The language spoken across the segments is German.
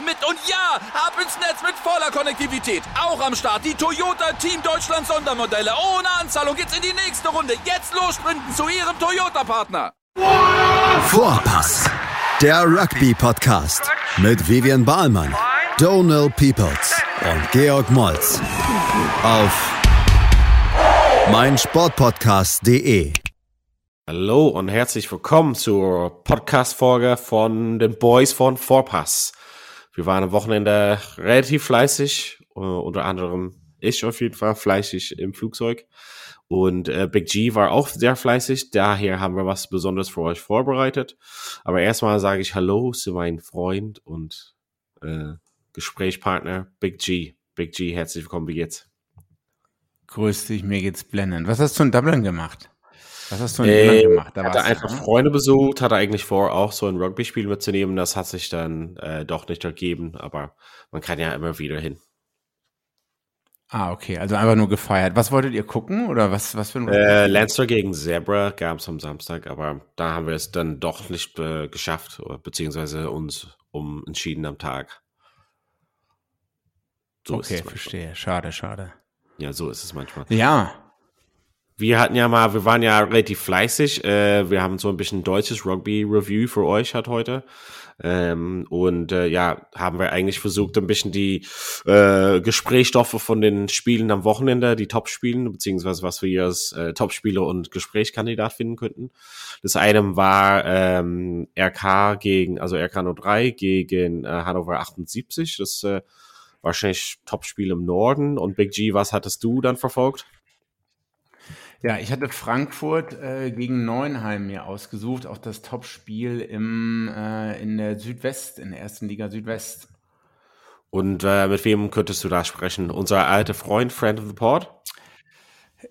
mit. Und ja, ab ins Netz mit voller Konnektivität. Auch am Start die Toyota Team Deutschland Sondermodelle. Ohne Anzahlung geht's in die nächste Runde. Jetzt los sprinten zu ihrem Toyota-Partner. Vorpass. Der Rugby-Podcast. Mit Vivian Bahlmann, Donal Peoples und Georg Moltz. Auf meinsportpodcast.de. Hallo und herzlich willkommen zur Podcast-Folge von den Boys von Vorpass. Wir waren am Wochenende relativ fleißig, uh, unter anderem ich auf jeden Fall fleißig im Flugzeug. Und äh, Big G war auch sehr fleißig, daher haben wir was Besonderes für euch vorbereitet. Aber erstmal sage ich Hallo zu meinem Freund und äh, Gesprächspartner Big G. Big G, herzlich willkommen, wie geht's? Grüß dich, mir geht's blendend. Was hast du in Dublin gemacht? Was hast du in Dublin äh, gemacht? Da hatte einfach ne? Freunde besucht, hatte eigentlich vor, auch so ein Rugby-Spiel mitzunehmen. Das hat sich dann äh, doch nicht ergeben, aber man kann ja immer wieder hin. Ah, okay, also einfach nur gefeiert. Was wolltet ihr gucken oder was, was für ein äh, Lancer gegen Zebra gab es am Samstag, aber da haben wir es dann doch nicht äh, geschafft, beziehungsweise uns um entschieden am Tag. So okay, verstehe. Schade, schade. Ja, so ist es manchmal. Ja. Wir hatten ja mal, wir waren ja relativ fleißig. Äh, wir haben so ein bisschen deutsches Rugby-Review für euch hat heute. Ähm, und äh, ja, haben wir eigentlich versucht, ein bisschen die äh, Gesprächsstoffe von den Spielen am Wochenende, die Top-Spielen, beziehungsweise was wir als äh, Top-Spieler und Gesprächskandidat finden könnten. Das eine war ähm, RK gegen, also RK 03 gegen äh, Hannover 78. Das äh, wahrscheinlich Top-Spiel im Norden. Und Big G, was hattest du dann verfolgt? Ja, ich hatte Frankfurt äh, gegen Neuenheim mir ausgesucht, auch das Topspiel im, äh, in der Südwest, in der ersten Liga Südwest. Und äh, mit wem könntest du da sprechen? Unser alter Freund, Friend of the Port?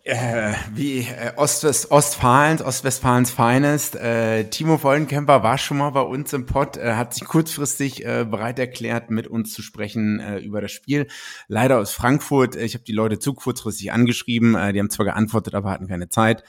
Äh, wie äh, Ostwest, Ostfalens, Ostwestfalens Finest. Äh, Timo Vollenkemper war schon mal bei uns im Pod, äh, hat sich kurzfristig äh, bereit erklärt, mit uns zu sprechen äh, über das Spiel. Leider aus Frankfurt. Ich habe die Leute zu kurzfristig angeschrieben. Äh, die haben zwar geantwortet, aber hatten keine Zeit.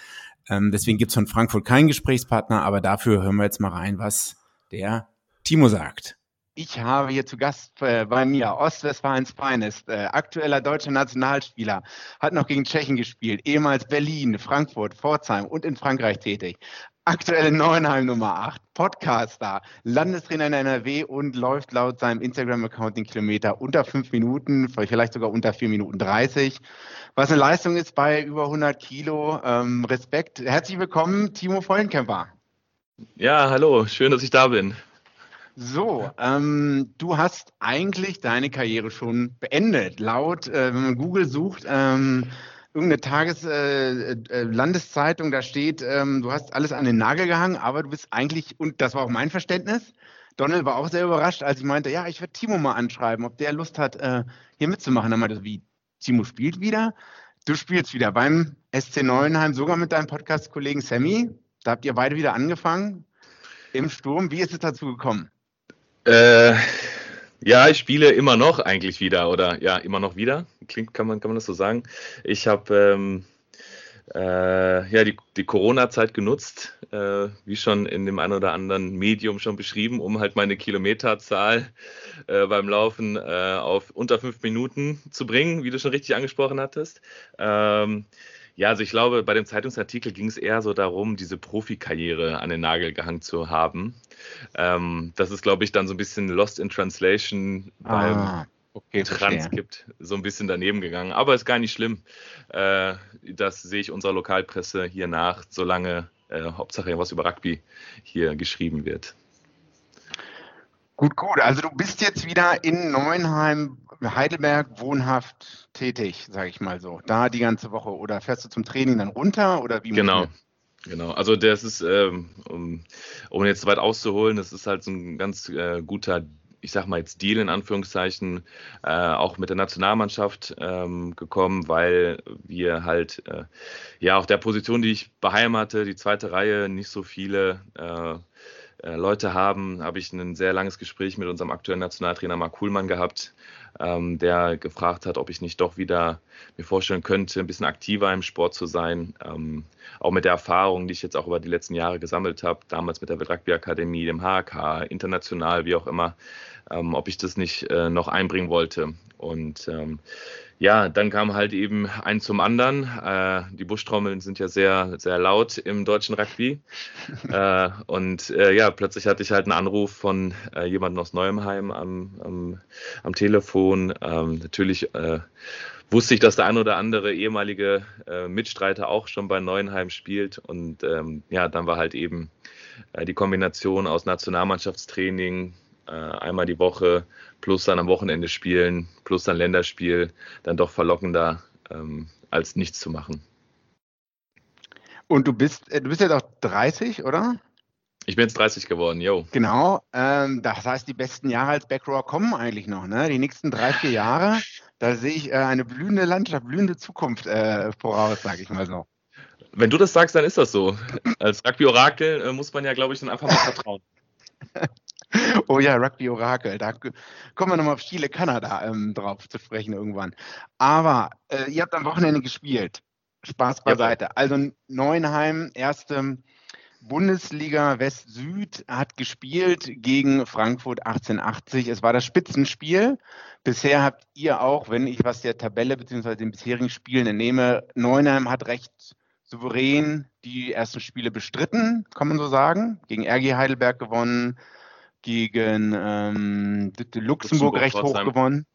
Ähm, deswegen gibt's von Frankfurt keinen Gesprächspartner, aber dafür hören wir jetzt mal rein, was der Timo sagt. Ich habe hier zu Gast äh, bei mir Ostwestfalens Finest, äh, aktueller deutscher Nationalspieler, hat noch gegen Tschechien gespielt, ehemals Berlin, Frankfurt, Pforzheim und in Frankreich tätig. Aktuelle Neuenheim Nummer 8, Podcaster, Landestrainer in NRW und läuft laut seinem Instagram-Account den Kilometer unter 5 Minuten, vielleicht sogar unter 4 Minuten 30. Was eine Leistung ist bei über 100 Kilo. Ähm, Respekt. Herzlich willkommen, Timo Vollenkämper. Ja, hallo, schön, dass ich da bin. So, ähm, du hast eigentlich deine Karriere schon beendet. Laut, äh, wenn man Google sucht, ähm, irgendeine Tages äh, äh, Landeszeitung, da steht, ähm, du hast alles an den Nagel gehangen, aber du bist eigentlich, und das war auch mein Verständnis, Donald war auch sehr überrascht, als ich meinte, ja, ich werde Timo mal anschreiben, ob der Lust hat, äh, hier mitzumachen. Dann meinte er, wie, Timo spielt wieder? Du spielst wieder beim SC Neuenheim, sogar mit deinem Podcast-Kollegen Sammy. Da habt ihr beide wieder angefangen im Sturm. Wie ist es dazu gekommen? Äh, ja, ich spiele immer noch eigentlich wieder oder ja, immer noch wieder. Klingt, kann man, kann man das so sagen. Ich habe ähm, äh, ja, die, die Corona-Zeit genutzt, äh, wie schon in dem einen oder anderen Medium schon beschrieben, um halt meine Kilometerzahl äh, beim Laufen äh, auf unter fünf Minuten zu bringen, wie du schon richtig angesprochen hattest. Ähm, ja, also ich glaube, bei dem Zeitungsartikel ging es eher so darum, diese Profikarriere an den Nagel gehangen zu haben. Ähm, das ist, glaube ich, dann so ein bisschen Lost in Translation beim ah, okay, Transkript so ein bisschen daneben gegangen. Aber ist gar nicht schlimm. Äh, das sehe ich unserer Lokalpresse hier nach, solange äh, Hauptsache was über Rugby hier geschrieben wird. Gut, gut. Also du bist jetzt wieder in Neuenheim Heidelberg wohnhaft tätig, sage ich mal so. Da die ganze Woche. Oder fährst du zum Training dann runter oder wie? Genau. Genau, also das ist, ähm, um, um jetzt weit auszuholen, das ist halt so ein ganz äh, guter ich sag mal jetzt Deal in Anführungszeichen, äh, auch mit der Nationalmannschaft ähm, gekommen, weil wir halt äh, ja auf der Position, die ich beheimate, die zweite Reihe, nicht so viele äh, Leute haben, habe ich ein sehr langes Gespräch mit unserem aktuellen Nationaltrainer Marc Kuhlmann gehabt, ähm, der gefragt hat, ob ich nicht doch wieder mir vorstellen könnte, ein bisschen aktiver im Sport zu sein. Ähm, auch mit der Erfahrung, die ich jetzt auch über die letzten Jahre gesammelt habe, damals mit der Rugby Akademie, dem HK, international, wie auch immer, ähm, ob ich das nicht äh, noch einbringen wollte. Und ähm, ja, dann kam halt eben ein zum anderen. Äh, die Buschtrommeln sind ja sehr, sehr laut im deutschen Rugby. äh, und äh, ja, plötzlich hatte ich halt einen Anruf von äh, jemandem aus Neuenheim am, am, am Telefon. Ähm, natürlich äh, wusste ich, dass der ein oder andere ehemalige äh, Mitstreiter auch schon bei Neuenheim spielt. Und ähm, ja, dann war halt eben die Kombination aus Nationalmannschaftstraining, einmal die Woche plus dann am Wochenende spielen, plus dann Länderspiel, dann doch verlockender, ähm, als nichts zu machen. Und du bist, äh, du bist jetzt auch 30, oder? Ich bin jetzt 30 geworden, yo. Genau. Ähm, das heißt, die besten Jahre als Backrower kommen eigentlich noch, ne? Die nächsten drei, vier Jahre, da sehe ich äh, eine blühende Landschaft, blühende Zukunft äh, voraus, sage ich mal so. Wenn du das sagst, dann ist das so. Als Rugby-Orakel äh, muss man ja, glaube ich, dann einfach mal vertrauen. Oh ja, Rugby Orakel, da kommen wir nochmal auf Chile, Kanada ähm, drauf zu sprechen irgendwann. Aber äh, ihr habt am Wochenende gespielt. Spaß beiseite. Ja. Also Neuenheim, erste Bundesliga West-Süd, hat gespielt gegen Frankfurt 1880. Es war das Spitzenspiel. Bisher habt ihr auch, wenn ich was der Tabelle bzw. den bisherigen Spielen entnehme, Neuenheim hat recht souverän die ersten Spiele bestritten, kann man so sagen. Gegen RG Heidelberg gewonnen, gegen ähm, Luxemburg, Luxemburg recht hoch gewonnen.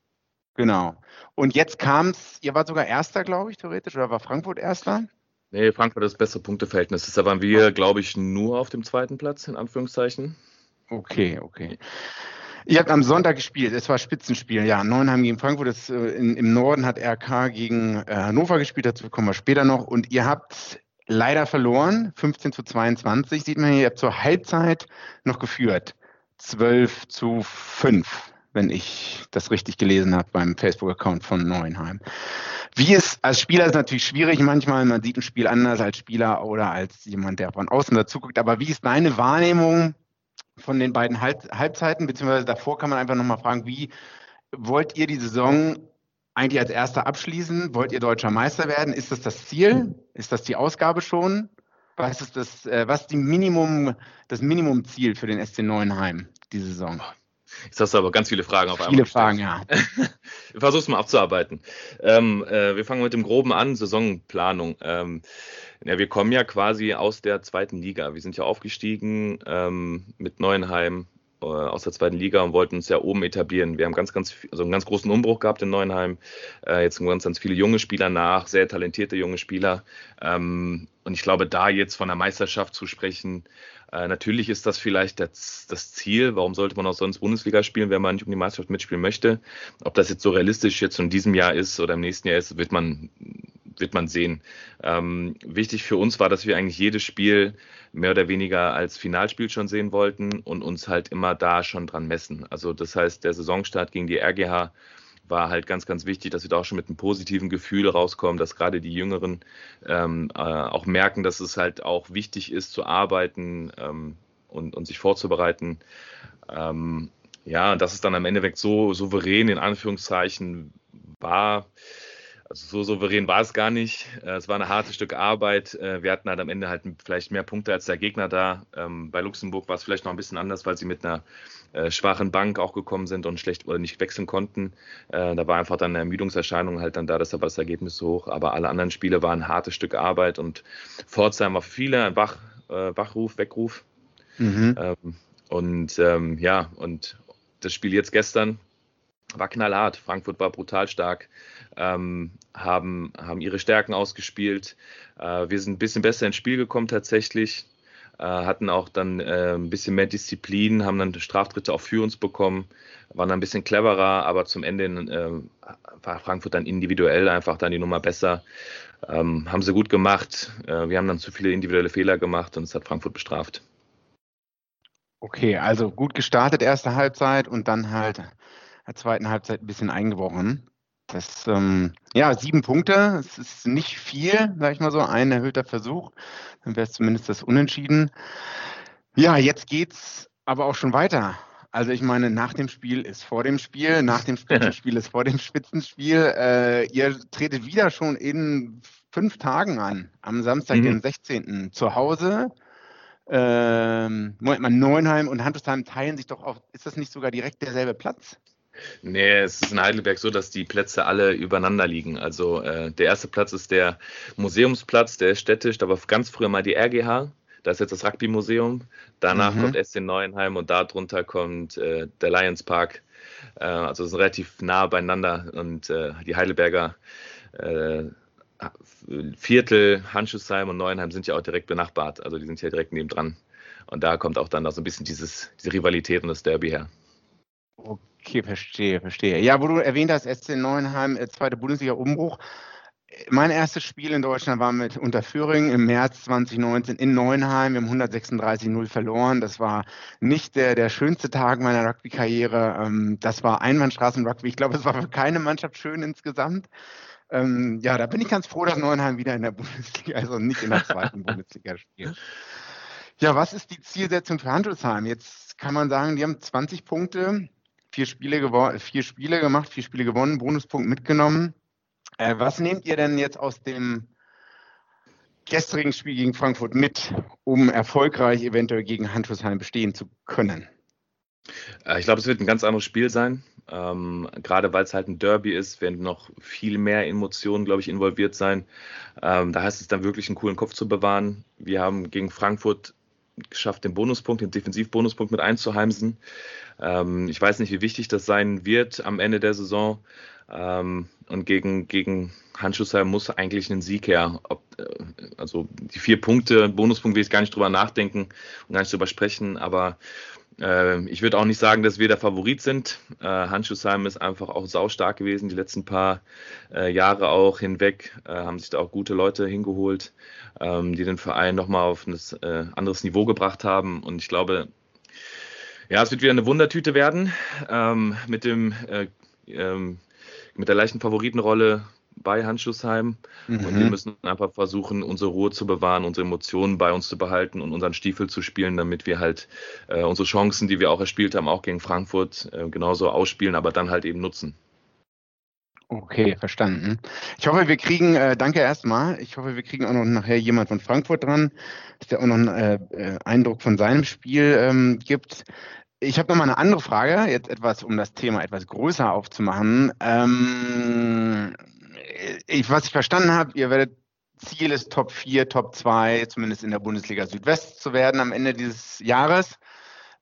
Genau. Und jetzt kam es, ihr wart sogar Erster, glaube ich, theoretisch, oder war Frankfurt Erster? Nee, Frankfurt das bessere Punkteverhältnis. Da waren wir, glaube ich, nur auf dem zweiten Platz, in Anführungszeichen. Okay, okay. Ihr habt am Sonntag gespielt, es war Spitzenspiel, ja. Neunheim gegen Frankfurt, das, äh, in, im Norden hat RK gegen äh, Hannover gespielt, dazu kommen wir später noch. Und ihr habt leider verloren, 15 zu 22, sieht man hier, ihr habt zur Halbzeit noch geführt. 12 zu 5, wenn ich das richtig gelesen habe beim Facebook-Account von Neuenheim. Wie es als Spieler ist natürlich schwierig manchmal, man sieht ein Spiel anders als Spieler oder als jemand, der von außen dazuguckt, aber wie ist deine Wahrnehmung von den beiden Halbzeiten, beziehungsweise davor kann man einfach nochmal fragen, wie wollt ihr die Saison eigentlich als Erster abschließen? Wollt ihr deutscher Meister werden? Ist das das Ziel? Ist das die Ausgabe schon? Was ist das, äh, was die Minimum, das Minimumziel für den SC Neuenheim diese Saison? Jetzt hast du aber ganz viele Fragen auf einmal. Viele Fragen, ja. ich versuche es mal abzuarbeiten. Ähm, äh, wir fangen mit dem Groben an, Saisonplanung. Ähm, ja, wir kommen ja quasi aus der zweiten Liga. Wir sind ja aufgestiegen ähm, mit Neuenheim äh, aus der zweiten Liga und wollten uns ja oben etablieren. Wir haben ganz, ganz, also einen ganz großen Umbruch gehabt in Neuenheim. Äh, jetzt kommen ganz, ganz viele junge Spieler nach, sehr talentierte junge Spieler. Ähm, und ich glaube, da jetzt von der Meisterschaft zu sprechen, äh, natürlich ist das vielleicht das, das, Ziel. Warum sollte man auch sonst Bundesliga spielen, wenn man nicht um die Meisterschaft mitspielen möchte? Ob das jetzt so realistisch jetzt in diesem Jahr ist oder im nächsten Jahr ist, wird man wird man sehen. Ähm, wichtig für uns war, dass wir eigentlich jedes Spiel mehr oder weniger als Finalspiel schon sehen wollten und uns halt immer da schon dran messen. Also das heißt, der Saisonstart gegen die RGH war halt ganz, ganz wichtig, dass wir da auch schon mit einem positiven Gefühl rauskommen, dass gerade die Jüngeren ähm, äh, auch merken, dass es halt auch wichtig ist zu arbeiten ähm, und, und sich vorzubereiten. Ähm, ja, dass es dann am Endeffekt so souverän in Anführungszeichen war, also so souverän war es gar nicht. Äh, es war eine harte Stück Arbeit. Äh, wir hatten halt am Ende halt vielleicht mehr Punkte als der Gegner da. Ähm, bei Luxemburg war es vielleicht noch ein bisschen anders, weil sie mit einer äh, schwachen Bank auch gekommen sind und schlecht oder nicht wechseln konnten. Da war einfach dann eine Ermüdungserscheinung halt dann da, deshalb war das Ergebnis so hoch. Aber alle anderen Spiele waren ein hartes Stück Arbeit und Pforzheim war für viele ein Wach, Wachruf, Weckruf. Mhm. Ähm, und ähm, ja, und das Spiel jetzt gestern war knallhart. Frankfurt war brutal stark ähm, haben, haben ihre Stärken ausgespielt. Äh, wir sind ein bisschen besser ins Spiel gekommen tatsächlich, äh, hatten auch dann äh, ein bisschen mehr Disziplin, haben dann Straftritte auch für uns bekommen, waren dann ein bisschen cleverer, aber zum Ende äh, war Frankfurt dann individuell einfach dann die Nummer besser. Ähm, haben sie gut gemacht. Äh, wir haben dann zu viele individuelle Fehler gemacht und es hat Frankfurt bestraft. Okay, also gut gestartet erste Halbzeit und dann halt der zweiten Halbzeit ein bisschen eingebrochen. Das, ähm, ja, sieben Punkte, es ist nicht viel, sag ich mal so, ein erhöhter Versuch, dann wäre es zumindest das Unentschieden. Ja, jetzt geht's aber auch schon weiter. Also ich meine, nach dem Spiel ist vor dem Spiel, nach dem Spitzenspiel ist vor dem Spitzenspiel. Äh, ihr tretet wieder schon in fünf Tagen an, am Samstag, mhm. den 16. zu Hause. Ähm, Moment mal, Neuenheim und Handelsheim teilen sich doch auf, ist das nicht sogar direkt derselbe Platz? Nee, es ist in Heidelberg so, dass die Plätze alle übereinander liegen. Also äh, der erste Platz ist der Museumsplatz, der ist städtisch, da war ganz früher mal die RGH. Da ist jetzt das Rugby-Museum. Danach mhm. kommt SC Neuenheim und darunter kommt äh, der Lions Park. Äh, also sind relativ nah beieinander und äh, die Heidelberger äh, Viertel, Handschuhsheim und Neuenheim sind ja auch direkt benachbart. Also die sind ja direkt nebendran. Und da kommt auch dann noch so ein bisschen dieses, diese Rivalität und das Derby her. Okay, verstehe, verstehe. Ja, wo du erwähnt hast, SC Neuenheim, äh, zweite Bundesliga-Umbruch. Mein erstes Spiel in Deutschland war mit Unterföhring im März 2019 in Neuenheim. Wir haben 136-0 verloren. Das war nicht der, der schönste Tag meiner Rugby-Karriere. Ähm, das war Einbahnstraßen-Rugby. Ich glaube, es war für keine Mannschaft schön insgesamt. Ähm, ja, da bin ich ganz froh, dass Neuenheim wieder in der Bundesliga, also nicht in der zweiten Bundesliga spielt. Ja, was ist die Zielsetzung für Handelsheim? Jetzt kann man sagen, die haben 20 Punkte vier Spiele, vier Spiele gemacht, vier Spiele gewonnen, Bonuspunkt mitgenommen. Äh, was nehmt ihr denn jetzt aus dem gestrigen Spiel gegen Frankfurt mit, um erfolgreich eventuell gegen Handschussheim bestehen zu können? Äh, ich glaube, es wird ein ganz anderes Spiel sein. Ähm, gerade weil es halt ein Derby ist, werden noch viel mehr Emotionen, glaube ich, involviert sein. Ähm, da heißt es dann wirklich einen coolen Kopf zu bewahren. Wir haben gegen Frankfurt geschafft, den Bonuspunkt, den Defensivbonuspunkt mit einzuheimsen. Ähm, ich weiß nicht, wie wichtig das sein wird am Ende der Saison. Ähm, und gegen, gegen Handschussheim muss eigentlich ein Sieg her. Ob, äh, also die vier Punkte, Bonuspunkt will ich gar nicht drüber nachdenken und gar nicht drüber sprechen, aber ich würde auch nicht sagen, dass wir der Favorit sind. Äh, Handschussheim ist einfach auch saustark gewesen, die letzten paar äh, Jahre auch hinweg, äh, haben sich da auch gute Leute hingeholt, ähm, die den Verein nochmal auf ein äh, anderes Niveau gebracht haben. Und ich glaube, ja, es wird wieder eine Wundertüte werden ähm, mit dem äh, ähm, mit der leichten Favoritenrolle bei Handschussheim. Mhm. Und wir müssen einfach versuchen, unsere Ruhe zu bewahren, unsere Emotionen bei uns zu behalten und unseren Stiefel zu spielen, damit wir halt äh, unsere Chancen, die wir auch erspielt haben, auch gegen Frankfurt, äh, genauso ausspielen, aber dann halt eben nutzen. Okay, verstanden. Ich hoffe, wir kriegen, äh, danke erstmal, ich hoffe, wir kriegen auch noch nachher jemand von Frankfurt dran, dass der auch noch einen äh, äh Eindruck von seinem Spiel ähm, gibt. Ich habe noch mal eine andere Frage, jetzt etwas, um das Thema etwas größer aufzumachen. Ähm, ich, was ich verstanden habe, ihr werdet Ziel ist Top 4, Top 2, zumindest in der Bundesliga Südwest zu werden am Ende dieses Jahres.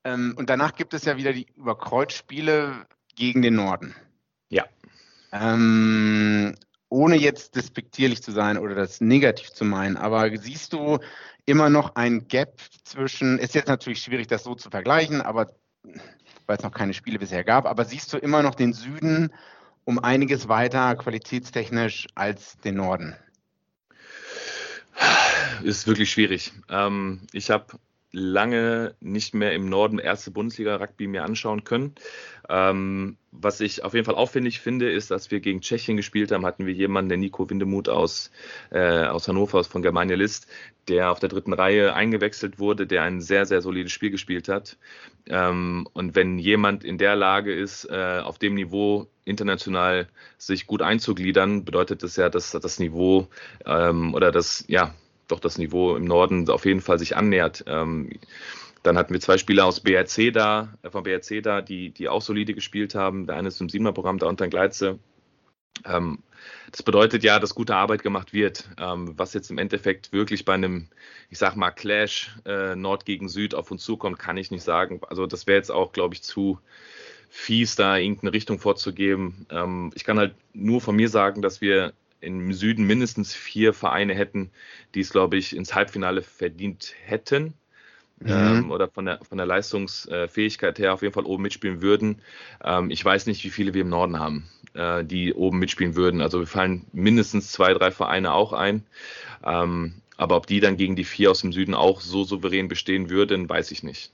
Ähm, und danach gibt es ja wieder die Überkreuzspiele gegen den Norden. Ja. Ähm, ohne jetzt despektierlich zu sein oder das negativ zu meinen, aber siehst du immer noch ein Gap zwischen, ist jetzt natürlich schwierig, das so zu vergleichen, aber weil es noch keine Spiele bisher gab, aber siehst du immer noch den Süden um einiges weiter qualitätstechnisch als den Norden? Ist wirklich schwierig. Ähm, ich habe lange nicht mehr im Norden erste Bundesliga-Rugby mir anschauen können. Ähm, was ich auf jeden Fall auffällig finde, ist, dass wir gegen Tschechien gespielt haben, hatten wir jemanden, der Nico Windemuth aus, äh, aus Hannover, von Germania List, der auf der dritten Reihe eingewechselt wurde, der ein sehr, sehr solides Spiel gespielt hat. Ähm, und wenn jemand in der Lage ist, äh, auf dem Niveau international sich gut einzugliedern, bedeutet das ja, dass das Niveau ähm, oder das, ja, doch das Niveau im Norden auf jeden Fall sich annähert. Ähm, dann hatten wir zwei Spieler aus BRC da, äh, von BRC da, die, die auch solide gespielt haben. Der eine ist im Siebener-Programm, der unter Gleitze. Ähm, das bedeutet ja, dass gute Arbeit gemacht wird. Ähm, was jetzt im Endeffekt wirklich bei einem, ich sag mal, Clash äh, Nord gegen Süd auf uns zukommt, kann ich nicht sagen. Also das wäre jetzt auch, glaube ich, zu fies, da irgendeine Richtung vorzugeben. Ähm, ich kann halt nur von mir sagen, dass wir im Süden mindestens vier Vereine hätten, die es, glaube ich, ins Halbfinale verdient hätten. Mhm. Ähm, oder von der, von der Leistungsfähigkeit her auf jeden Fall oben mitspielen würden. Ähm, ich weiß nicht, wie viele wir im Norden haben, äh, die oben mitspielen würden. Also wir fallen mindestens zwei, drei Vereine auch ein. Ähm, aber ob die dann gegen die vier aus dem Süden auch so souverän bestehen würden, weiß ich nicht.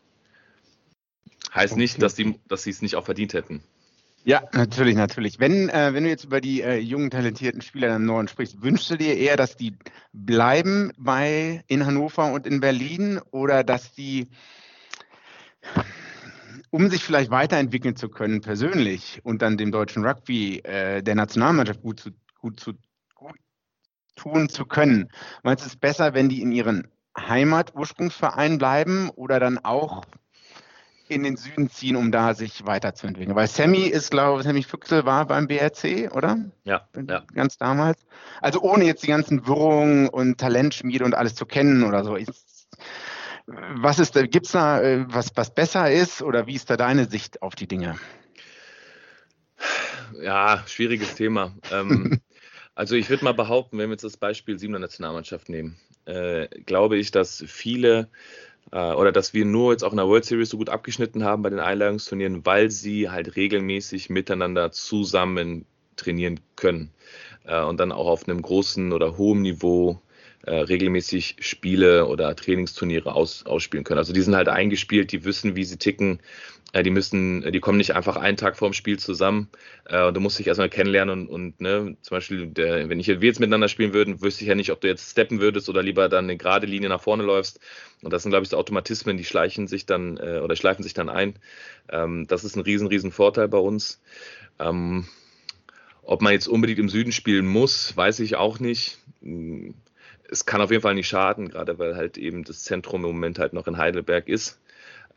Heißt okay. nicht, dass, die, dass sie es nicht auch verdient hätten. Ja, natürlich, natürlich. Wenn, äh, wenn du jetzt über die äh, jungen, talentierten Spieler im Norden sprichst, wünschst du dir eher, dass die bleiben bei in Hannover und in Berlin oder dass die, um sich vielleicht weiterentwickeln zu können persönlich und dann dem deutschen Rugby äh, der Nationalmannschaft gut zu, gut zu gut tun zu können, meinst du es besser, wenn die in ihren Heimat-Ursprungsverein bleiben oder dann auch in den Süden ziehen, um da sich weiterzuentwickeln. Weil Sammy ist, glaube ich, Sammy Füchsel war beim BRC, oder? Ja, ja. Ganz damals. Also ohne jetzt die ganzen Wirrungen und Talentschmiede und alles zu kennen oder so. was ist da, gibt es da äh, was, was besser ist oder wie ist da deine Sicht auf die Dinge? Ja, schwieriges Thema. ähm, also ich würde mal behaupten, wenn wir jetzt das Beispiel Siebener Nationalmannschaft nehmen, äh, glaube ich, dass viele äh, oder dass wir nur jetzt auch in der World Series so gut abgeschnitten haben bei den Einladungsturnieren, weil sie halt regelmäßig miteinander zusammen trainieren können. Äh, und dann auch auf einem großen oder hohen Niveau äh, regelmäßig Spiele oder Trainingsturniere aus, ausspielen können. Also die sind halt eingespielt, die wissen, wie sie ticken. Äh, die müssen, die kommen nicht einfach einen Tag vorm Spiel zusammen äh, du musst dich erstmal kennenlernen und, und ne, zum Beispiel, der, wenn ich wir jetzt miteinander spielen würden, wüsste ich ja nicht, ob du jetzt steppen würdest oder lieber dann eine gerade Linie nach vorne läufst. Und das sind, glaube ich, so Automatismen, die schleichen sich dann äh, oder schleifen sich dann ein. Ähm, das ist ein riesen, riesen Vorteil bei uns. Ähm, ob man jetzt unbedingt im Süden spielen muss, weiß ich auch nicht es kann auf jeden Fall nicht schaden, gerade weil halt eben das Zentrum im Moment halt noch in Heidelberg ist.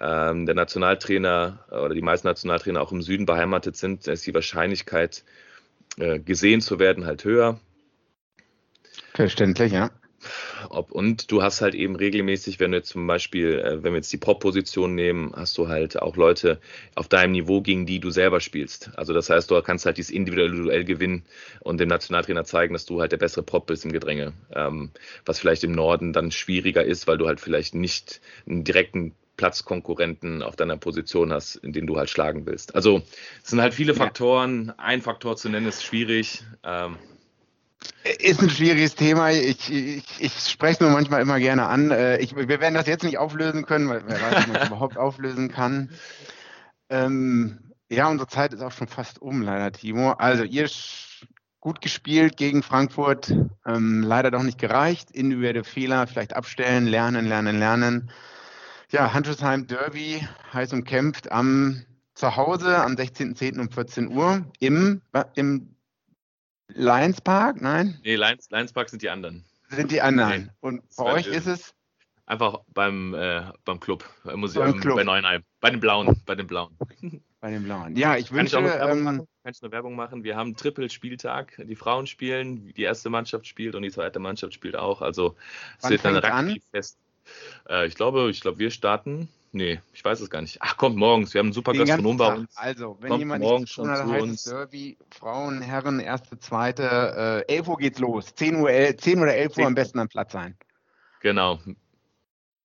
Ähm, der Nationaltrainer oder die meisten Nationaltrainer auch im Süden beheimatet sind, da ist die Wahrscheinlichkeit, äh, gesehen zu werden, halt höher. Verständlich, ja. Ob, und du hast halt eben regelmäßig, wenn du jetzt zum Beispiel, äh, wenn wir jetzt die Pop-Position nehmen, hast du halt auch Leute auf deinem Niveau, gegen die du selber spielst. Also das heißt, du kannst halt dieses individuelle Duell gewinnen und dem Nationaltrainer zeigen, dass du halt der bessere Pop bist im Gedränge. Ähm, was vielleicht im Norden dann schwieriger ist, weil du halt vielleicht nicht einen direkten Platzkonkurrenten auf deiner Position hast, in den du halt schlagen willst. Also es sind halt viele Faktoren. Ein Faktor zu nennen ist schwierig. Ähm, ist ein schwieriges Thema. Ich, ich, ich spreche es nur manchmal immer gerne an. Äh, ich, wir werden das jetzt nicht auflösen können, weil wer weiß, ob man es überhaupt auflösen kann. Ähm, ja, unsere Zeit ist auch schon fast um, leider, Timo. Also, ihr gut gespielt gegen Frankfurt, ähm, leider doch nicht gereicht. Individuelle Fehler, vielleicht abstellen, lernen, lernen, lernen. Ja, Handelsheim Derby, heiß umkämpft am zu Hause am 16.10. um 14 Uhr im, im Lions Park, nein? Nee, Lions, Lions Park sind die anderen. Sind die anderen. Nee, Und bei euch ist es? Einfach beim, äh, beim Club, beim Museum, beim Club. bei Neuenheim. Bei den Blauen, bei den Blauen. Bei den Blauen. Ja, ich wünsche. Kann ich, auch ähm, Kann ich eine Werbung machen? Wir haben Triple-Spieltag. Die Frauen spielen, die erste Mannschaft spielt und die zweite Mannschaft spielt auch. Also es wird dann ein fest. Äh, ich glaube, ich glaube, wir starten Nee, ich weiß es gar nicht. Ach, kommt morgens. Wir haben einen super Den Gastronom bei uns. Also, wenn kommt jemand morgens schon hat, heißt uns. Derby, Frauen, Herren, erste, zweite, äh, 11 Uhr geht's los. 10 Uhr, 11, 10 oder 11 Uhr am besten am Platz sein. Genau.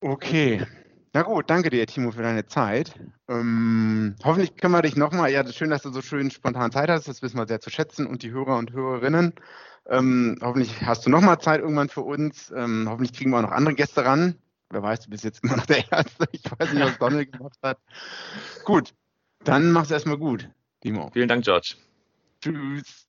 Okay. Na gut, danke dir, Timo, für deine Zeit. Ähm, hoffentlich können wir dich nochmal, ja, schön, dass du so schön spontan Zeit hast, das wissen wir sehr zu schätzen und die Hörer und Hörerinnen. Ähm, hoffentlich hast du nochmal Zeit irgendwann für uns. Ähm, hoffentlich kriegen wir auch noch andere Gäste ran. Wer weiß, du bist jetzt immer noch der Erste. Ich weiß nicht, was Donald gemacht hat. Gut, dann mach's erstmal gut, Timo. Vielen Dank, George. Tschüss.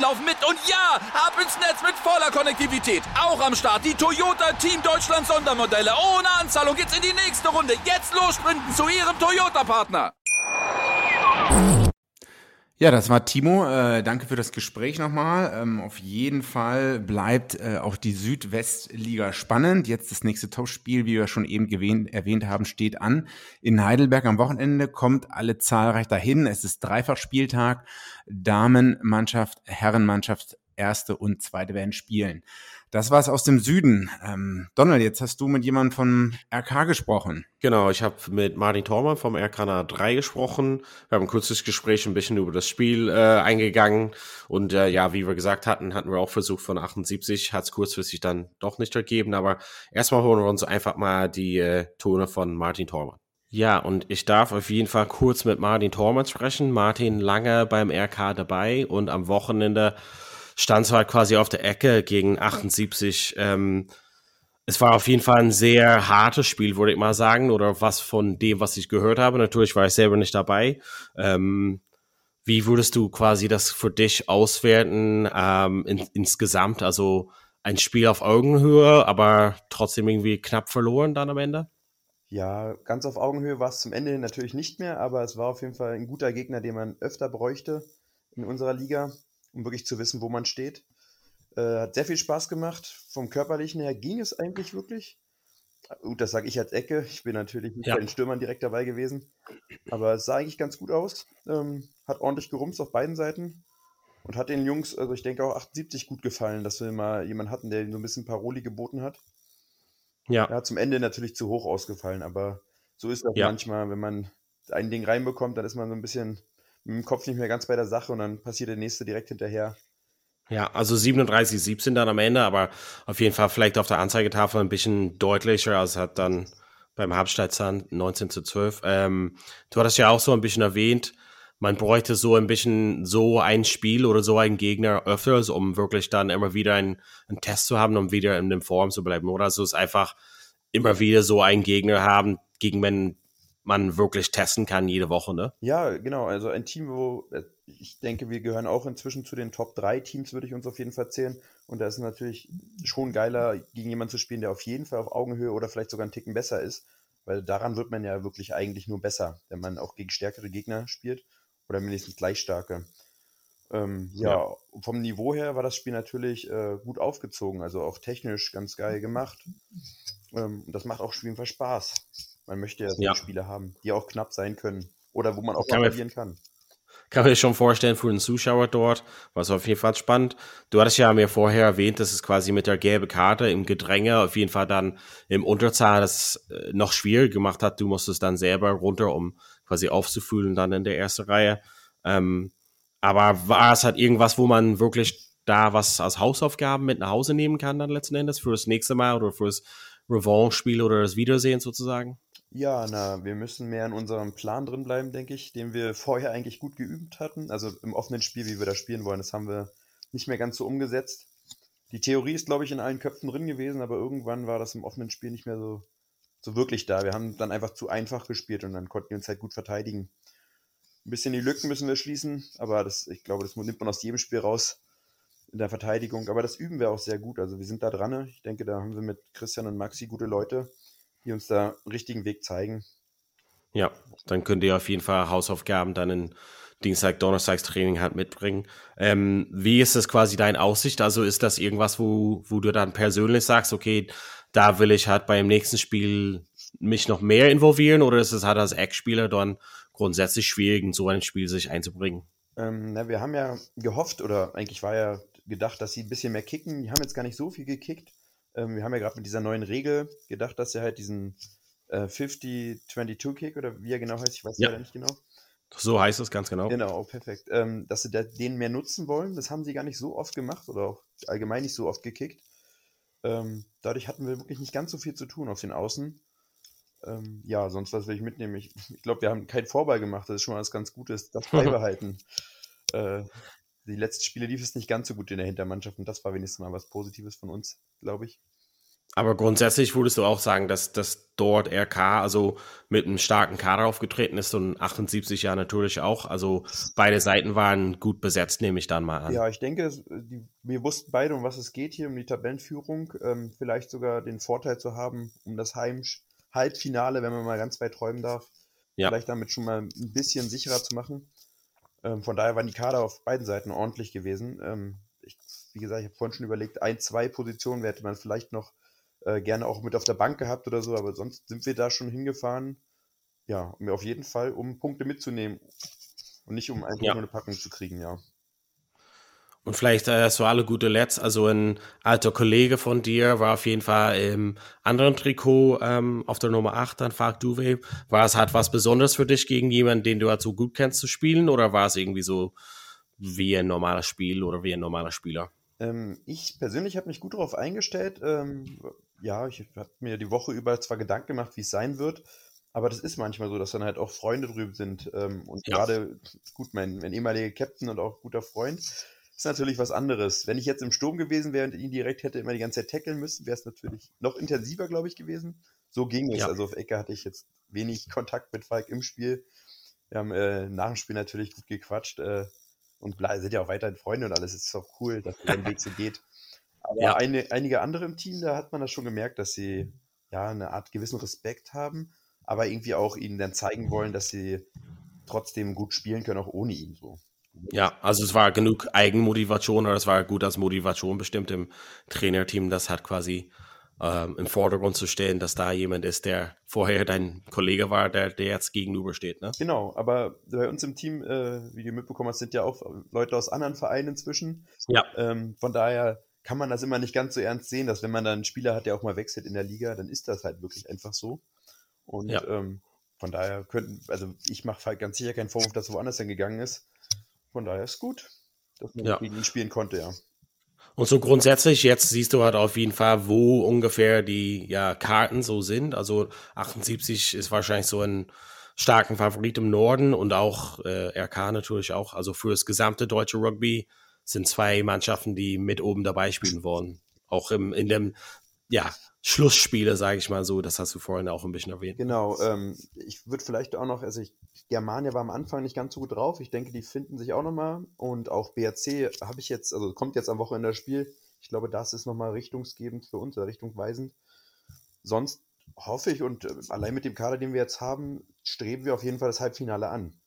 laufen mit. Und ja, ab ins Netz mit voller Konnektivität. Auch am Start die Toyota Team Deutschland Sondermodelle. Ohne Anzahlung geht's in die nächste Runde. Jetzt los sprinten zu Ihrem Toyota-Partner. Ja, das war Timo. Äh, danke für das Gespräch nochmal. Ähm, auf jeden Fall bleibt äh, auch die Südwestliga spannend. Jetzt das nächste Topspiel, wie wir schon eben gewähnt, erwähnt haben, steht an. In Heidelberg am Wochenende kommt alle zahlreich dahin. Es ist Dreifachspieltag. Damenmannschaft, Herrenmannschaft, erste und zweite werden spielen. Das war's aus dem Süden. Ähm, Donald, jetzt hast du mit jemandem vom RK gesprochen. Genau, ich habe mit Martin Thormann vom RK 3 gesprochen. Wir haben ein kurzes Gespräch ein bisschen über das Spiel äh, eingegangen. Und äh, ja, wie wir gesagt hatten, hatten wir auch versucht von 78, hat es kurzfristig dann doch nicht ergeben. Aber erstmal holen wir uns einfach mal die äh, Tone von Martin Thormann. Ja, und ich darf auf jeden Fall kurz mit Martin Thormann sprechen. Martin lange beim RK dabei und am Wochenende stand zwar quasi auf der Ecke gegen 78. Ähm, es war auf jeden Fall ein sehr hartes Spiel, würde ich mal sagen, oder was von dem, was ich gehört habe. Natürlich war ich selber nicht dabei. Ähm, wie würdest du quasi das für dich auswerten ähm, in, insgesamt? Also ein Spiel auf Augenhöhe, aber trotzdem irgendwie knapp verloren dann am Ende? Ja, ganz auf Augenhöhe war es zum Ende natürlich nicht mehr, aber es war auf jeden Fall ein guter Gegner, den man öfter bräuchte in unserer Liga um wirklich zu wissen, wo man steht. Äh, hat sehr viel Spaß gemacht. Vom Körperlichen her ging es eigentlich wirklich. Gut, das sage ich als Ecke. Ich bin natürlich nicht ja. bei den Stürmern direkt dabei gewesen. Aber es sah eigentlich ganz gut aus. Ähm, hat ordentlich gerumst auf beiden Seiten. Und hat den Jungs, also ich denke auch 78 gut gefallen, dass wir mal jemanden hatten, der ihnen so ein bisschen Paroli geboten hat. Ja. Hat zum Ende natürlich zu hoch ausgefallen, aber so ist das ja. manchmal, wenn man ein Ding reinbekommt, dann ist man so ein bisschen mit dem Kopf nicht mehr ganz bei der Sache und dann passiert der nächste direkt hinterher. Ja, also 37, 17 dann am Ende, aber auf jeden Fall vielleicht auf der Anzeigetafel ein bisschen deutlicher, als hat dann beim Halbzeitstand 19 zu 12. Ähm, du hattest ja auch so ein bisschen erwähnt, man bräuchte so ein bisschen so ein Spiel oder so einen Gegner öfters, um wirklich dann immer wieder einen, einen Test zu haben, um wieder in dem Form zu bleiben. Oder so ist einfach immer wieder so einen Gegner haben, gegen wenn man wirklich testen kann jede Woche, ne? Ja, genau. Also ein Team, wo äh, ich denke, wir gehören auch inzwischen zu den Top 3 Teams, würde ich uns auf jeden Fall zählen. Und da ist natürlich schon geiler, gegen jemanden zu spielen, der auf jeden Fall auf Augenhöhe oder vielleicht sogar einen Ticken besser ist. Weil daran wird man ja wirklich eigentlich nur besser, wenn man auch gegen stärkere Gegner spielt oder mindestens gleich starke. Ähm, ja. ja. vom Niveau her war das Spiel natürlich äh, gut aufgezogen, also auch technisch ganz geil gemacht. Ähm, das macht auch auf jeden Fall Spaß. Man möchte ja, ja. Spiele haben, die auch knapp sein können oder wo man auch kann verlieren kann. Kann man sich schon vorstellen für den Zuschauer dort, war es auf jeden Fall spannend. Du hattest ja mir vorher erwähnt, dass es quasi mit der gelben Karte im Gedränge auf jeden Fall dann im Unterzahl das äh, noch schwieriger gemacht hat. Du musstest dann selber runter, um quasi aufzufühlen dann in der ersten Reihe. Ähm, aber war es halt irgendwas, wo man wirklich da was als Hausaufgaben mit nach Hause nehmen kann dann letzten Endes für das nächste Mal oder für das Revanche-Spiel oder das Wiedersehen sozusagen? Ja, na, wir müssen mehr in unserem Plan drin bleiben, denke ich, den wir vorher eigentlich gut geübt hatten. Also im offenen Spiel, wie wir das spielen wollen, das haben wir nicht mehr ganz so umgesetzt. Die Theorie ist, glaube ich, in allen Köpfen drin gewesen, aber irgendwann war das im offenen Spiel nicht mehr so, so wirklich da. Wir haben dann einfach zu einfach gespielt und dann konnten wir uns halt gut verteidigen. Ein bisschen die Lücken müssen wir schließen, aber das, ich glaube, das nimmt man aus jedem Spiel raus in der Verteidigung. Aber das üben wir auch sehr gut. Also wir sind da dran. Ich denke, da haben wir mit Christian und Maxi gute Leute die uns da richtigen Weg zeigen. Ja, dann könnt ihr auf jeden Fall Hausaufgaben dann in Dienstag, Donnerstags Training halt mitbringen. Ähm, wie ist das quasi deine Aussicht? Also ist das irgendwas, wo, wo du dann persönlich sagst, okay, da will ich halt beim nächsten Spiel mich noch mehr involvieren oder ist es halt als Eckspieler dann grundsätzlich schwierig, in so ein Spiel sich einzubringen? Ähm, na, wir haben ja gehofft oder eigentlich war ja gedacht, dass sie ein bisschen mehr kicken. Die haben jetzt gar nicht so viel gekickt. Ähm, wir haben ja gerade mit dieser neuen Regel gedacht, dass er halt diesen äh, 50-22-Kick oder wie er genau heißt, ich weiß ja nicht genau. So heißt es ganz genau. Genau, oh, perfekt. Ähm, dass sie den mehr nutzen wollen, das haben sie gar nicht so oft gemacht oder auch allgemein nicht so oft gekickt. Ähm, dadurch hatten wir wirklich nicht ganz so viel zu tun auf den Außen. Ähm, ja, sonst was will ich mitnehmen? Ich, ich glaube, wir haben keinen Vorball gemacht, das ist schon mal was ganz Gutes. Das beibehalten. äh, die letzten Spiele lief es nicht ganz so gut in der Hintermannschaft und das war wenigstens mal was Positives von uns, glaube ich. Aber grundsätzlich würdest du auch sagen, dass, dass dort RK also mit einem starken Kader aufgetreten ist und 78 ja natürlich auch. Also beide Seiten waren gut besetzt, nehme ich dann mal an. Ja, ich denke, die, wir wussten beide, um was es geht hier, um die Tabellenführung. Ähm, vielleicht sogar den Vorteil zu haben, um das Heim Halbfinale, wenn man mal ganz weit träumen darf, ja. vielleicht damit schon mal ein bisschen sicherer zu machen. Ähm, von daher waren die Kader auf beiden Seiten ordentlich gewesen. Ähm, ich, wie gesagt, ich habe vorhin schon überlegt, ein, zwei Positionen hätte man vielleicht noch äh, gerne auch mit auf der Bank gehabt oder so, aber sonst sind wir da schon hingefahren. Ja, um auf jeden Fall, um Punkte mitzunehmen und nicht um einfach ja. nur eine Packung zu kriegen, ja. Und vielleicht äh, so alle gute Letzt, also ein alter Kollege von dir war auf jeden Fall im anderen Trikot ähm, auf der Nummer 8, dann Fark Duve. War es halt was Besonderes für dich, gegen jemanden, den du halt so gut kennst, zu spielen? Oder war es irgendwie so wie ein normales Spiel oder wie ein normaler Spieler? Ähm, ich persönlich habe mich gut darauf eingestellt. Ähm, ja, ich habe mir die Woche über zwar Gedanken gemacht, wie es sein wird, aber das ist manchmal so, dass dann halt auch Freunde drüben sind. Ähm, und ja. gerade, gut, mein, mein ehemaliger Captain und auch guter Freund ist natürlich was anderes. Wenn ich jetzt im Sturm gewesen wäre und ihn direkt hätte immer die ganze Zeit tackeln müssen, wäre es natürlich noch intensiver, glaube ich, gewesen. So ging es. Ja. Also auf Ecke hatte ich jetzt wenig Kontakt mit Falk im Spiel. Wir haben äh, nach dem Spiel natürlich gut gequatscht äh, und sind ja auch weiterhin Freunde und alles. Es ist auch cool, dass der Weg so geht. Aber ja. eine, einige andere im Team, da hat man das schon gemerkt, dass sie ja eine Art gewissen Respekt haben, aber irgendwie auch ihnen dann zeigen wollen, dass sie trotzdem gut spielen können, auch ohne ihn so. Ja, also es war genug Eigenmotivation, oder es war gut als Motivation bestimmt im Trainerteam, das hat quasi ähm, im Vordergrund zu stellen, dass da jemand ist, der vorher dein Kollege war, der, der jetzt gegenübersteht. Ne? Genau, aber bei uns im Team, äh, wie du mitbekommen hast, sind ja auch Leute aus anderen Vereinen inzwischen. Ja. Ähm, von daher kann man das immer nicht ganz so ernst sehen, dass wenn man dann einen Spieler hat, der auch mal wechselt in der Liga, dann ist das halt wirklich einfach so. Und ja. ähm, von daher könnten, also ich mache halt ganz sicher keinen Vorwurf, dass er woanders hingegangen ist. Von daher ist gut, dass man ja. gegen ihn spielen konnte, ja. Und so grundsätzlich, jetzt siehst du halt auf jeden Fall, wo ungefähr die ja, Karten so sind. Also 78 ist wahrscheinlich so ein starken Favorit im Norden und auch äh, RK natürlich auch. Also für das gesamte deutsche Rugby sind zwei Mannschaften, die mit oben dabei spielen wollen. Auch im, in dem ja, Schlussspiele, sage ich mal so. Das hast du vorhin auch ein bisschen erwähnt. Genau. Ähm, ich würde vielleicht auch noch, also ich, Germania war am Anfang nicht ganz so gut drauf. Ich denke, die finden sich auch nochmal. Und auch BRC habe ich jetzt, also kommt jetzt am Wochenende das Spiel. Ich glaube, das ist nochmal richtungsgebend für uns, oder richtungweisend. Sonst hoffe ich und äh, allein mit dem Kader, den wir jetzt haben, streben wir auf jeden Fall das Halbfinale an.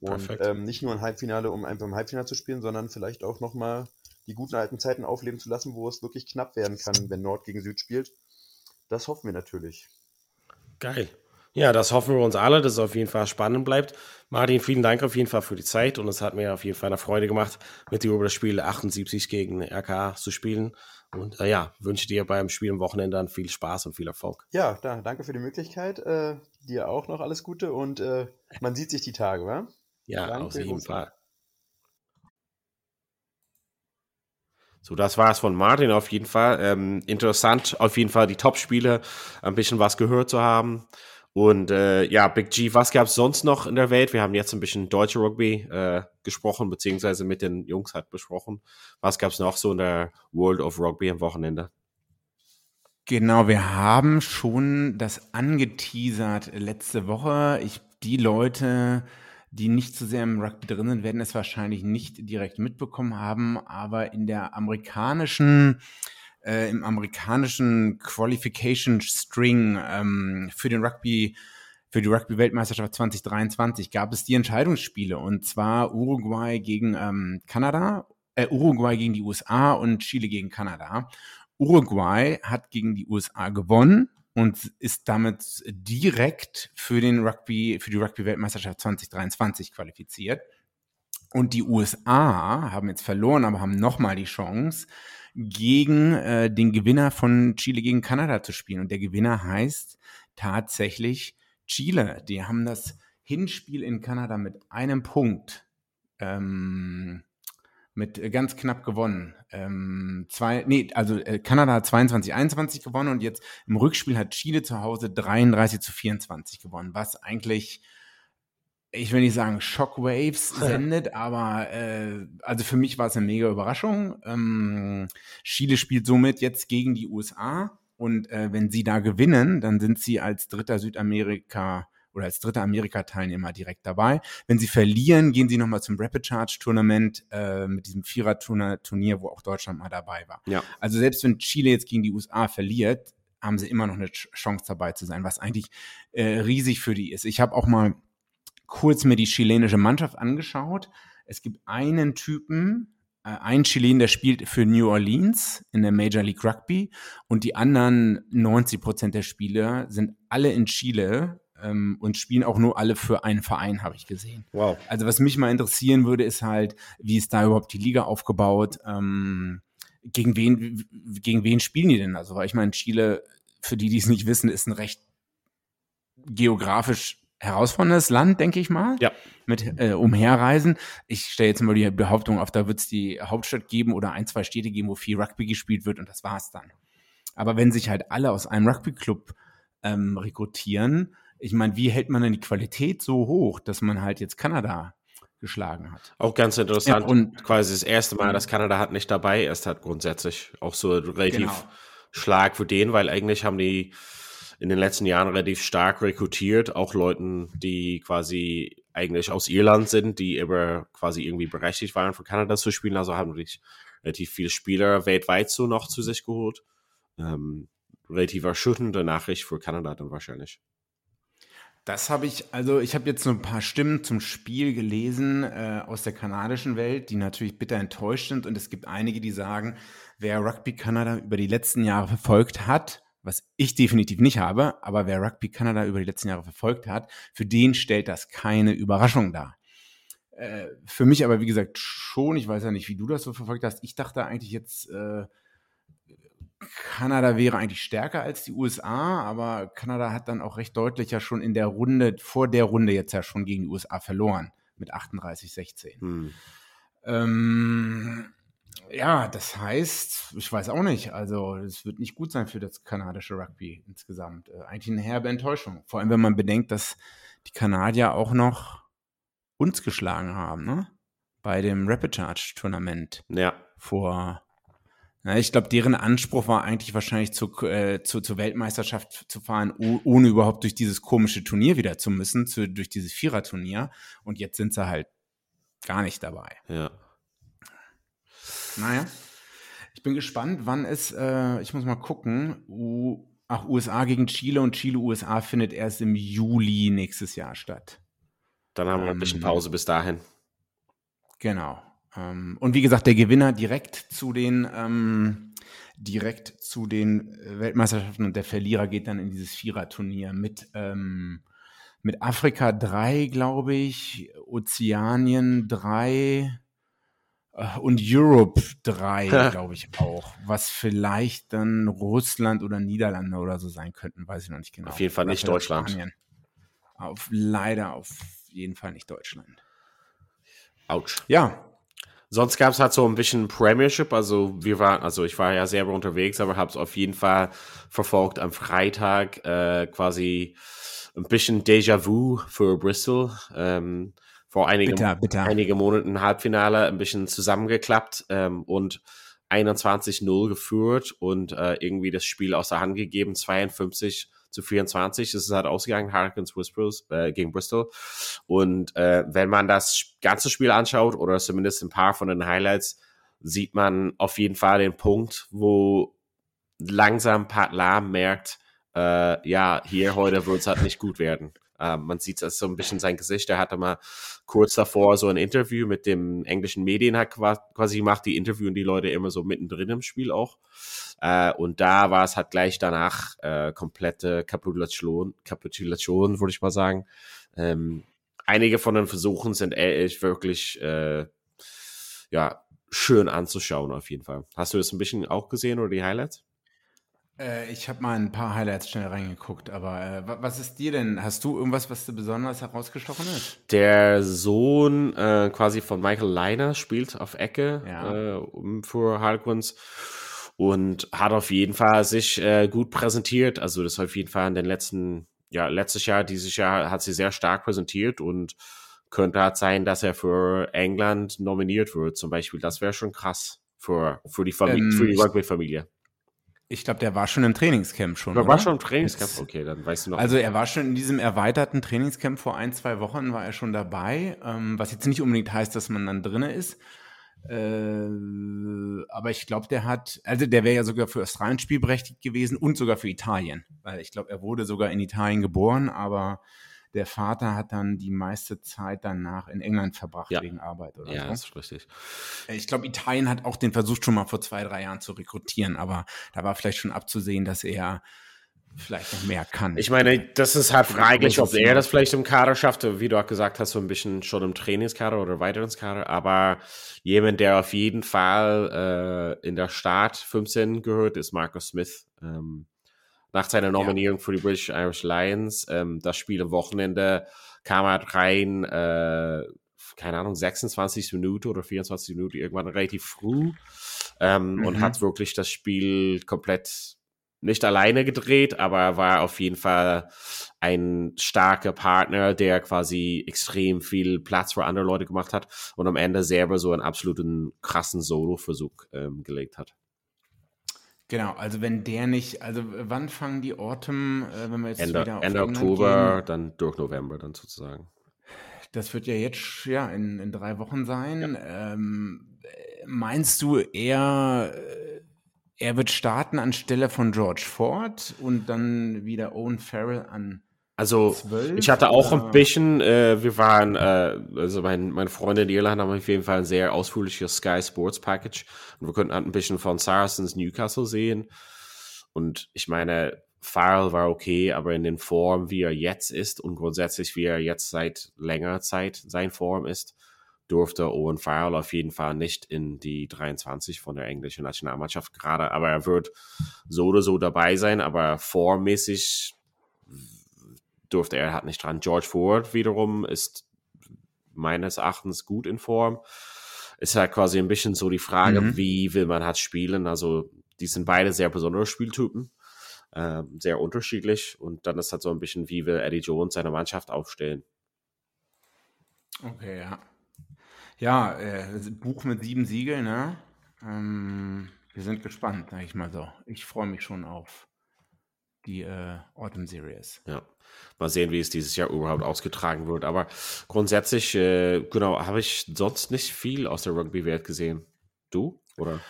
Und ähm, nicht nur ein Halbfinale, um einfach im Halbfinale zu spielen, sondern vielleicht auch nochmal die guten alten Zeiten aufleben zu lassen, wo es wirklich knapp werden kann, wenn Nord gegen Süd spielt. Das hoffen wir natürlich. Geil. Ja, das hoffen wir uns alle, dass es auf jeden Fall spannend bleibt. Martin, vielen Dank auf jeden Fall für die Zeit und es hat mir auf jeden Fall eine Freude gemacht, mit dir über das Spiel 78 gegen RK zu spielen. Und äh, ja, wünsche dir beim Spiel am Wochenende dann viel Spaß und viel Erfolg. Ja, da, danke für die Möglichkeit. Äh, dir auch noch alles Gute und äh, man sieht sich die Tage, wa? Ja, danke, auf jeden Fall. So, das war es von Martin auf jeden Fall. Ähm, interessant, auf jeden Fall die Top-Spiele, ein bisschen was gehört zu haben. Und äh, ja, Big G, was gab es sonst noch in der Welt? Wir haben jetzt ein bisschen deutsche Rugby äh, gesprochen, beziehungsweise mit den Jungs halt besprochen. Was gab es noch so in der World of Rugby am Wochenende? Genau, wir haben schon das angeteasert letzte Woche. Ich, die Leute, die nicht so sehr im Rugby drin sind, werden es wahrscheinlich nicht direkt mitbekommen haben, aber in der amerikanischen äh, im amerikanischen Qualification String ähm, für den Rugby für die Rugby-Weltmeisterschaft 2023 gab es die Entscheidungsspiele und zwar Uruguay gegen ähm, Kanada, äh, Uruguay gegen die USA und Chile gegen Kanada. Uruguay hat gegen die USA gewonnen und ist damit direkt für den Rugby, für die Rugby-Weltmeisterschaft 2023 qualifiziert. Und die USA haben jetzt verloren, aber haben nochmal die Chance, gegen äh, den Gewinner von Chile gegen Kanada zu spielen. Und der Gewinner heißt tatsächlich Chile. Die haben das Hinspiel in Kanada mit einem Punkt ähm, mit äh, ganz knapp gewonnen. Ähm, zwei, nee, also äh, Kanada hat 22, 21 gewonnen und jetzt im Rückspiel hat Chile zu Hause 33 zu 24 gewonnen, was eigentlich, ich will nicht sagen Shockwaves sendet, aber äh, also für mich war es eine mega Überraschung. Ähm, Chile spielt somit jetzt gegen die USA und äh, wenn sie da gewinnen, dann sind sie als dritter Südamerika oder als dritter Amerika-Teilnehmer direkt dabei. Wenn sie verlieren, gehen sie nochmal zum Rapid Charge Tournament äh, mit diesem Vierer-Turnier, wo auch Deutschland mal dabei war. Ja. Also selbst wenn Chile jetzt gegen die USA verliert, haben sie immer noch eine Chance dabei zu sein, was eigentlich äh, riesig für die ist. Ich habe auch mal kurz mir die chilenische Mannschaft angeschaut. Es gibt einen Typen, äh, ein Chilen, der spielt für New Orleans in der Major League Rugby und die anderen 90 Prozent der Spieler sind alle in Chile ähm, und spielen auch nur alle für einen Verein, habe ich gesehen. Wow. Also was mich mal interessieren würde, ist halt, wie ist da überhaupt die Liga aufgebaut? Ähm, gegen wen, gegen wen spielen die denn? Also, weil ich meine, Chile, für die, die es nicht wissen, ist ein recht geografisch herausforderndes Land, denke ich mal. Ja. Mit äh, Umherreisen. Ich stelle jetzt mal die Behauptung auf, da wird es die Hauptstadt geben oder ein, zwei Städte geben, wo viel Rugby gespielt wird und das war's dann. Aber wenn sich halt alle aus einem Rugby-Club ähm, rekrutieren, ich meine, wie hält man denn die Qualität so hoch, dass man halt jetzt Kanada geschlagen hat? Auch ganz interessant. Ja, und- quasi das erste Mal, dass Kanada hat nicht dabei ist, hat grundsätzlich auch so relativ Genau. Schlag für den, weil eigentlich haben die in den letzten Jahren relativ stark rekrutiert, auch Leuten, die quasi eigentlich aus Irland sind, die aber quasi irgendwie berechtigt waren, für Kanada zu spielen. Also haben wirklich relativ viele Spieler weltweit so noch zu sich geholt. Ähm, relativ erschütternde Nachricht für Kanada dann wahrscheinlich. Das habe ich, also ich habe jetzt so ein paar Stimmen zum Spiel gelesen äh, aus der kanadischen Welt, die natürlich bitter enttäuscht sind. Und es gibt einige, die sagen, wer Rugby Kanada über die letzten Jahre verfolgt hat, was ich definitiv nicht habe, aber wer Rugby Kanada über die letzten Jahre verfolgt hat, für den stellt das keine Überraschung dar. Äh, für mich aber, wie gesagt, schon, ich weiß ja nicht, wie du das so verfolgt hast. Ich dachte eigentlich jetzt, äh, Kanada wäre eigentlich stärker als die USA, aber Kanada hat dann auch recht deutlich ja schon in der Runde, vor der Runde jetzt ja schon gegen die USA verloren mit 38-16. Hm. Ähm, ja, das heißt, ich weiß auch nicht, also es wird nicht gut sein für das kanadische Rugby insgesamt. Äh, eigentlich eine herbe Enttäuschung. Vor allem, wenn man bedenkt, dass die Kanadier auch noch uns geschlagen haben, ne? Bei dem Rapid Charge Tournament Ja, vor. Ja, ich glaube, deren Anspruch war eigentlich wahrscheinlich zu, äh, zu, zur Weltmeisterschaft zu fahren, oh, ohne überhaupt durch dieses komische Turnier wieder zu müssen, zu, durch dieses Viererturnier. Und jetzt sind sie halt gar nicht dabei. ja. Naja, ich bin gespannt, wann es, äh, ich muss mal gucken, U ach, USA gegen Chile und Chile-USA findet erst im Juli nächstes Jahr statt. Dann haben wir ein bisschen Ähm, Pause bis dahin. Genau. Ähm, und wie gesagt, der Gewinner direkt zu den ähm, direkt zu den Weltmeisterschaften und der Verlierer geht dann in dieses Viererturnier mit ähm, mit Afrika drei, glaube ich, Ozeanien drei äh, und Europe drei, glaube ich auch. Was vielleicht dann Russland oder Niederlande oder so sein könnten, weiß ich noch nicht genau. Auf jeden Fall nicht Deutschland. Auf, leider auf jeden Fall nicht Deutschland. Autsch. Ja, Sonst gab es halt so ein bisschen Premiership, also wir waren, also ich war ja selber unterwegs, aber habe es auf jeden Fall verfolgt am Freitag, äh, quasi ein bisschen Déjà-vu für Bristol. Ähm, vor einigen, Bitter, bitter. einigen Monaten Halbfinale ein bisschen zusammengeklappt ähm, und 21-0 geführt und äh, irgendwie das Spiel aus der Hand gegeben, 52 zu 24. Das ist halt ausgegangen, Hurricanes Whispers, äh, gegen Bristol. Und äh, wenn man das ganze Spiel anschaut oder zumindest ein paar von den Highlights, sieht man auf jeden Fall den Punkt, wo langsam Pat Lam merkt, äh, ja, hier heute wird es halt nicht gut werden. Äh, man sieht es so ein bisschen sein Gesicht. Er hatte mal kurz davor so ein Interview mit dem englischen Medien hat qua- quasi gemacht. Die interviewen die Leute immer so mittendrin im Spiel auch. Äh, und da war es halt gleich danach äh, komplette Kapitulation, Kapitulation, würde ich mal sagen. Ähm, einige von den Versuchen sind ehrlich wirklich äh, ja schön anzuschauen auf jeden Fall. Hast du das ein bisschen auch gesehen oder die Highlights? Äh, ich habe mal ein paar Highlights schnell reingeguckt, aber äh, wa- was ist dir denn? Hast du irgendwas, was dir besonders herausgestochen ist? Der Sohn äh, quasi von Michael Leiner spielt auf Ecke Ja. äh, für Harlequins und hat auf jeden Fall sich äh, gut präsentiert. Also das auf jeden Fall in den letzten, ja, letztes Jahr, dieses Jahr hat sie sehr stark präsentiert und könnte halt sein, dass er für England nominiert wird. Zum Beispiel, das wäre schon krass für, für die Familie, Ähm, für die ich- Rugby-Familie. Ich glaube, der war schon im Trainingscamp schon. Da oder? war schon ein Trainingscamp. Okay, dann weißt du noch. Also er war schon in diesem erweiterten Trainingscamp vor ein, zwei Wochen war er schon dabei, ähm, was jetzt nicht unbedingt heißt, dass man dann drinne ist. Äh, aber ich glaube, der hat, also der wäre ja sogar für Australien spielberechtigt gewesen und sogar für Italien, weil ich glaube, er wurde sogar in Italien geboren, aber der Vater hat dann die meiste Zeit danach in England verbracht Ja. wegen Arbeit oder ja, so. das ist richtig. Ich glaube, Italien hat auch den versucht, schon mal vor zwei, drei Jahren zu rekrutieren, aber da war vielleicht schon abzusehen, dass er vielleicht noch mehr kann. Ich meine, das ist halt fraglich, ob er das vielleicht im Kader schafft, wie du auch gesagt hast, so ein bisschen schon im Trainingskader oder weiter ins Kader, aber jemand, der auf jeden Fall äh, in der Start 15 gehört, ist Marcus Smith. Ähm, nach seiner Nominierung ja. für die British Irish Lions, ähm, das Spiel am Wochenende kam er rein, äh, keine Ahnung, 26 Minuten oder 24 Minuten, irgendwann relativ früh ähm, mhm. und hat wirklich das Spiel komplett nicht alleine gedreht, aber war auf jeden Fall ein starker Partner, der quasi extrem viel Platz für andere Leute gemacht hat und am Ende selber so einen absoluten krassen Solo-Versuch ähm, gelegt hat. Genau, also wenn der nicht, also wann fangen die Autumn, äh, wenn wir jetzt Ende, wieder auf Ende Oktober, gehen? dann durch November dann sozusagen. Das wird ja jetzt ja in, in drei Wochen sein. Ja. Ähm, meinst du eher er wird starten anstelle von George Ford und dann wieder Owen Farrell an also 12, ich hatte auch oder? ein bisschen, äh, wir waren, äh, also mein, meine Freunde in Irland haben auf jeden Fall ein sehr ausführliches Sky Sports Package. Und wir konnten ein bisschen von Saracens Newcastle sehen. Und ich meine, Farrell war okay, aber in den Form, wie er jetzt ist und grundsätzlich, wie er jetzt seit längerer Zeit sein Form ist, durfte Owen Farrell auf jeden Fall nicht in die 23 von der englischen Nationalmannschaft gerade, aber er wird so oder so dabei sein, aber formmäßig durfte er halt nicht dran. George Ford wiederum ist meines Erachtens gut in Form. Ist halt quasi ein bisschen so die Frage, mhm. wie will man halt spielen. Also die sind beide sehr besondere Spieltypen, äh, sehr unterschiedlich und dann ist halt so ein bisschen, wie will Eddie Jones seine Mannschaft aufstellen. Okay, ja. Ja, äh, Buch mit sieben Siegeln, ne? Ähm, wir sind gespannt, sag ich mal so. Ich freue mich schon auf die äh, Autumn Series. Ja, mal sehen, wie es dieses Jahr überhaupt ausgetragen wird. Aber grundsätzlich, äh, genau, habe ich sonst nicht viel aus der Rugby-Welt gesehen. Du? Oder?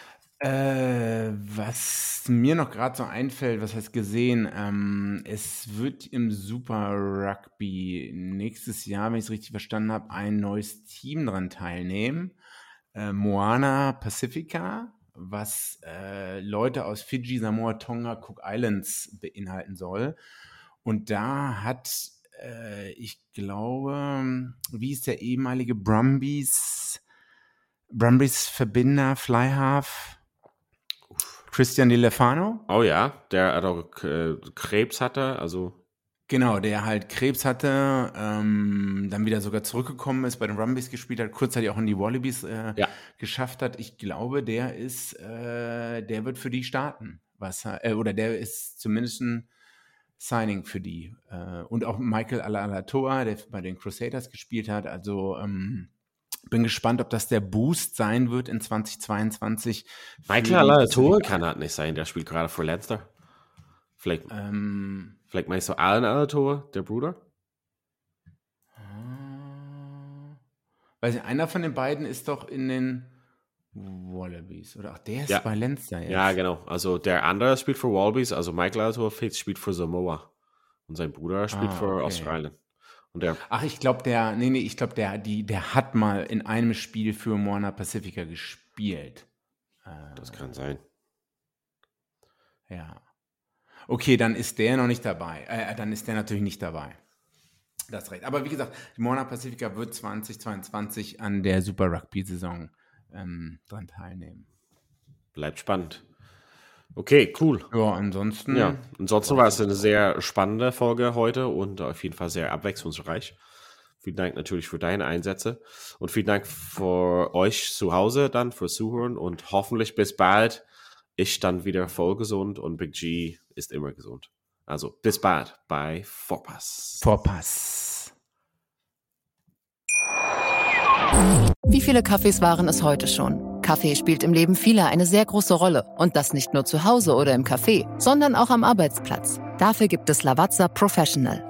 Äh, was mir noch gerade so einfällt, was heißt gesehen, ähm, es wird im Super Rugby nächstes Jahr, wenn ich es richtig verstanden habe, ein neues Team dran teilnehmen. Äh, Moana Pacifica, was äh, Leute aus Fiji, Samoa, Tonga, Cook Islands beinhalten soll. Und da hat, äh, ich glaube, wie ist der ehemalige Brumbies, Brumbies Verbinder, Flyhalf? Christian Di Lefano. Oh ja, der auch äh, Krebs hatte, also. Genau, der halt Krebs hatte, ähm, dann wieder sogar zurückgekommen ist, bei den Rumbies gespielt hat, kurzzeitig auch in die Wallabies äh, ja. geschafft hat. Ich glaube, der ist, äh, der wird für die starten. Was, äh, oder der ist zumindest ein Signing für die. Äh, und auch Michael Alalator, der bei den Crusaders gespielt hat. Also ähm, bin gespannt, ob das der Boost sein wird in 2022. Michael Alator kann halt nicht sein, der spielt gerade für Leinster. Vielleicht, ähm, vielleicht meinst du Alan Alator, der Bruder? Ah, weiß ich, einer von den beiden ist doch in den Wallabies. Oder ach, der ist ja. bei Leinster jetzt. Ja, genau. Also der andere spielt für Wallabies, also Michael Alator spielt für Samoa. Und sein Bruder spielt ah, für okay. Australien. Und der Ach, ich glaube, der, nee, nee, ich glaube, der, die, der hat mal in einem Spiel für Moana Pacifica gespielt. Das kann sein. Ja. Okay, dann ist der noch nicht dabei. Äh, dann ist der natürlich nicht dabei. Das recht. Aber wie gesagt, die Moana Pacifica wird 2022 an der Super Rugby-Saison ähm, dran teilnehmen. Bleibt spannend. Okay, cool. Ja, ansonsten. Ja, ansonsten war es eine sehr spannende Folge heute und auf jeden Fall sehr abwechslungsreich. Vielen Dank natürlich für deine Einsätze und vielen Dank für euch zu Hause dann fürs Zuhören und hoffentlich bis bald. Ich dann wieder voll gesund und Big G ist immer gesund. Also bis bald bei Vorpass. Vorpass. Wie viele Kaffees waren es heute schon? Kaffee spielt im Leben vieler eine sehr große Rolle. Und das nicht nur zu Hause oder im Café, sondern auch am Arbeitsplatz. Dafür gibt es Lavazza Professional.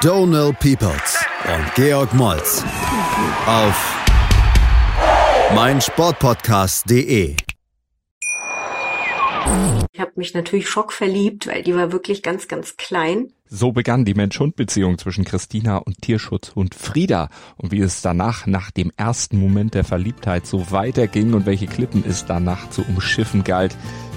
Donal Peoples und Georg Moltz auf meinsportpodcast.de. Ich habe mich natürlich schockverliebt, weil die war wirklich ganz, ganz klein. So begann die Mensch-Hund-Beziehung zwischen Christina und Tierschutzhund Frieda. Und wie es danach, nach dem ersten Moment der Verliebtheit, so weiterging und welche Klippen es danach zu umschiffen galt,